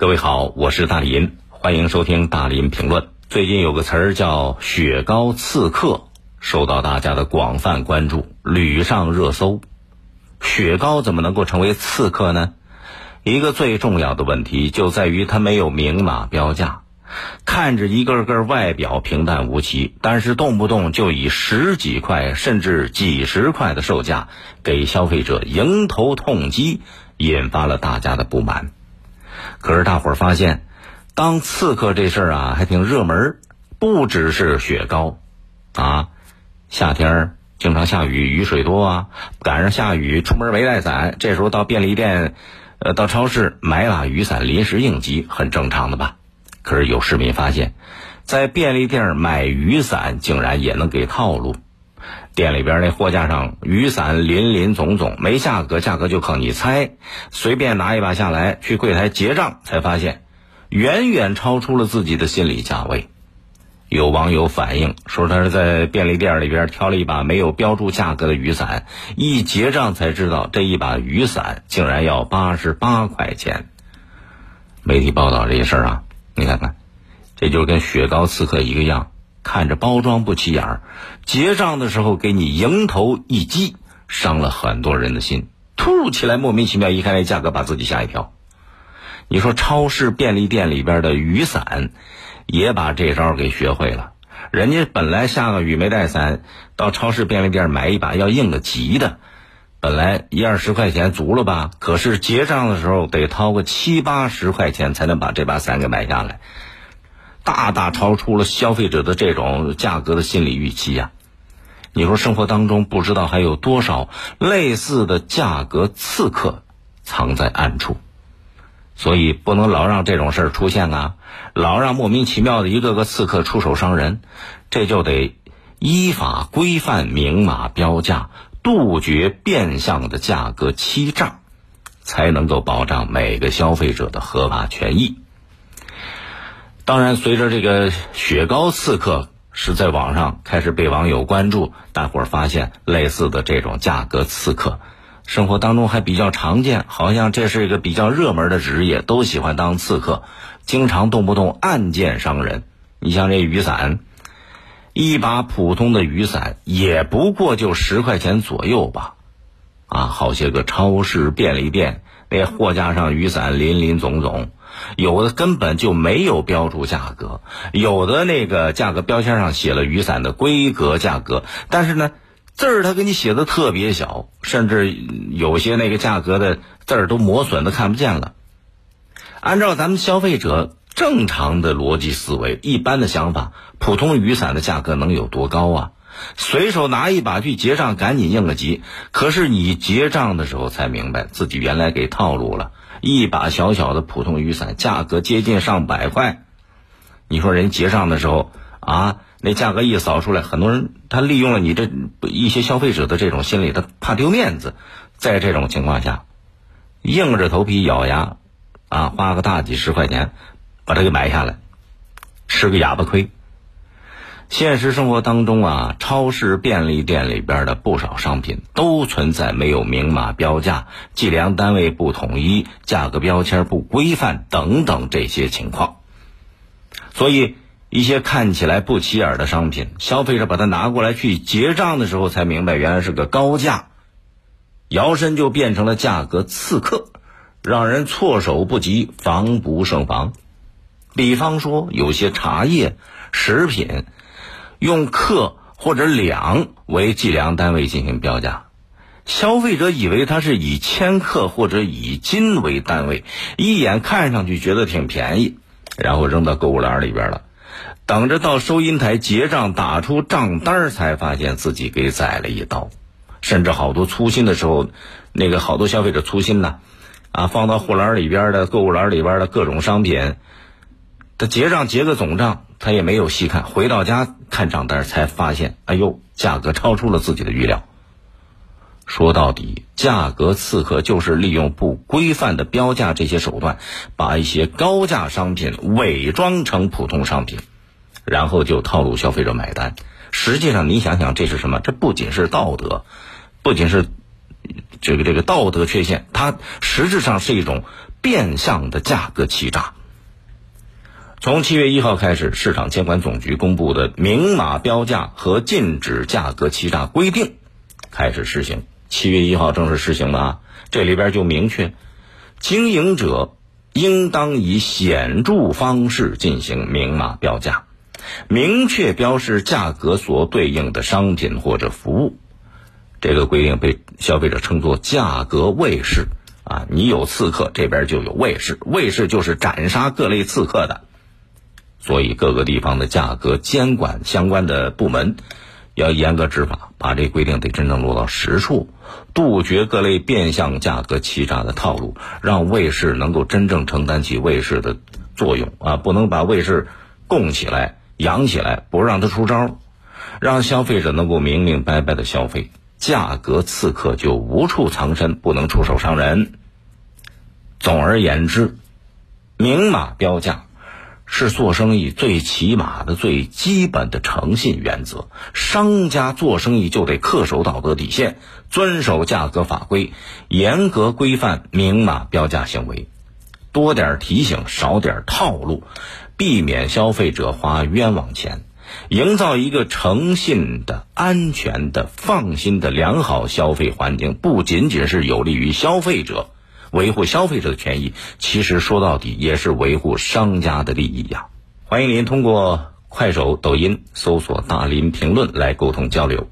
各位好，我是大林，欢迎收听大林评论。最近有个词儿叫“雪糕刺客”，受到大家的广泛关注，屡上热搜。雪糕怎么能够成为刺客呢？一个最重要的问题就在于它没有明码标价，看着一个个外表平淡无奇，但是动不动就以十几块甚至几十块的售价给消费者迎头痛击，引发了大家的不满。可是大伙儿发现，当刺客这事儿啊还挺热门，不只是雪糕，啊，夏天经常下雨，雨水多啊，赶上下雨出门没带伞，这时候到便利店，呃，到超市买把雨伞临时应急，很正常的吧？可是有市民发现，在便利店买雨伞竟然也能给套路，店里边那货架上雨伞林林总总，没价格，价格就靠你猜，随便拿一把下来，去柜台结账才发现，远远超出了自己的心理价位。有网友反映说，他是在便利店里边挑了一把没有标注价格的雨伞，一结账才知道这一把雨伞竟然要八十八块钱。媒体报道这些事儿啊，你看看，这就跟雪糕刺客一个样，看着包装不起眼儿，结账的时候给你迎头一击，伤了很多人的心。突如其来，莫名其妙，一看那价格，把自己吓一跳。你说超市、便利店里边的雨伞。也把这招给学会了。人家本来下个雨没带伞，到超市便利店买一把要应个急的，本来一二十块钱足了吧？可是结账的时候得掏个七八十块钱才能把这把伞给买下来，大大超出了消费者的这种价格的心理预期呀！你说生活当中不知道还有多少类似的价格刺客藏在暗处？所以不能老让这种事儿出现啊！老让莫名其妙的一个个刺客出手伤人，这就得依法规范、明码标价，杜绝变相的价格欺诈，才能够保障每个消费者的合法权益。当然，随着这个雪糕刺客是在网上开始被网友关注，大伙儿发现类似的这种价格刺客。生活当中还比较常见，好像这是一个比较热门的职业，都喜欢当刺客，经常动不动暗箭伤人。你像这雨伞，一把普通的雨伞也不过就十块钱左右吧，啊，好些个超市、便利店那货架上雨伞林林总总，有的根本就没有标注价格，有的那个价格标签上写了雨伞的规格价格，但是呢。字儿他给你写的特别小，甚至有些那个价格的字儿都磨损的看不见了。按照咱们消费者正常的逻辑思维、一般的想法，普通雨伞的价格能有多高啊？随手拿一把去结账，赶紧应个急。可是你结账的时候才明白，自己原来给套路了。一把小小的普通雨伞，价格接近上百块。你说人结账的时候啊？那价格一扫出来，很多人他利用了你这一些消费者的这种心理，他怕丢面子，在这种情况下，硬着头皮咬牙，啊，花个大几十块钱把它给买下来，吃个哑巴亏。现实生活当中啊，超市、便利店里边的不少商品都存在没有明码标价、计量单位不统一、价格标签不规范等等这些情况，所以。一些看起来不起眼的商品，消费者把它拿过来去结账的时候，才明白原来是个高价，摇身就变成了价格刺客，让人措手不及，防不胜防。比方说，有些茶叶、食品，用克或者两为计量单位进行标价，消费者以为它是以千克或者以斤为单位，一眼看上去觉得挺便宜，然后扔到购物篮里边了。等着到收银台结账，打出账单才发现自己给宰了一刀。甚至好多粗心的时候，那个好多消费者粗心呐，啊，放到货篮里边的购物篮里边的各种商品，他结账结个总账，他也没有细看，回到家看账单才发现，哎呦，价格超出了自己的预料。说到底，价格刺客就是利用不规范的标价这些手段，把一些高价商品伪装成普通商品。然后就套路消费者买单，实际上你想想这是什么？这不仅是道德，不仅是这个这个道德缺陷，它实质上是一种变相的价格欺诈。从七月一号开始，市场监管总局公布的明码标价和禁止价格欺诈规定开始施行。七月一号正式施行的啊，这里边就明确，经营者应当以显著方式进行明码标价，明确标示价格所对应的商品或者服务。这个规定被消费者称作“价格卫士”啊，你有刺客，这边就有卫士，卫士就是斩杀各类刺客的。所以，各个地方的价格监管相关的部门要严格执法，把这规定得真正落到实处，杜绝各类变相价格欺诈的套路，让卫士能够真正承担起卫士的作用啊！不能把卫士供起来、养起来，不让他出招，让消费者能够明明白白的消费，价格刺客就无处藏身，不能出手伤人。总而言之，明码标价。是做生意最起码的、最基本的诚信原则。商家做生意就得恪守道德底线，遵守价格法规，严格规范明码标价行为，多点提醒，少点套路，避免消费者花冤枉钱，营造一个诚信的、安全的、放心的良好消费环境，不仅仅是有利于消费者。维护消费者的权益，其实说到底也是维护商家的利益呀。欢迎您通过快手、抖音搜索“大林评论”来沟通交流。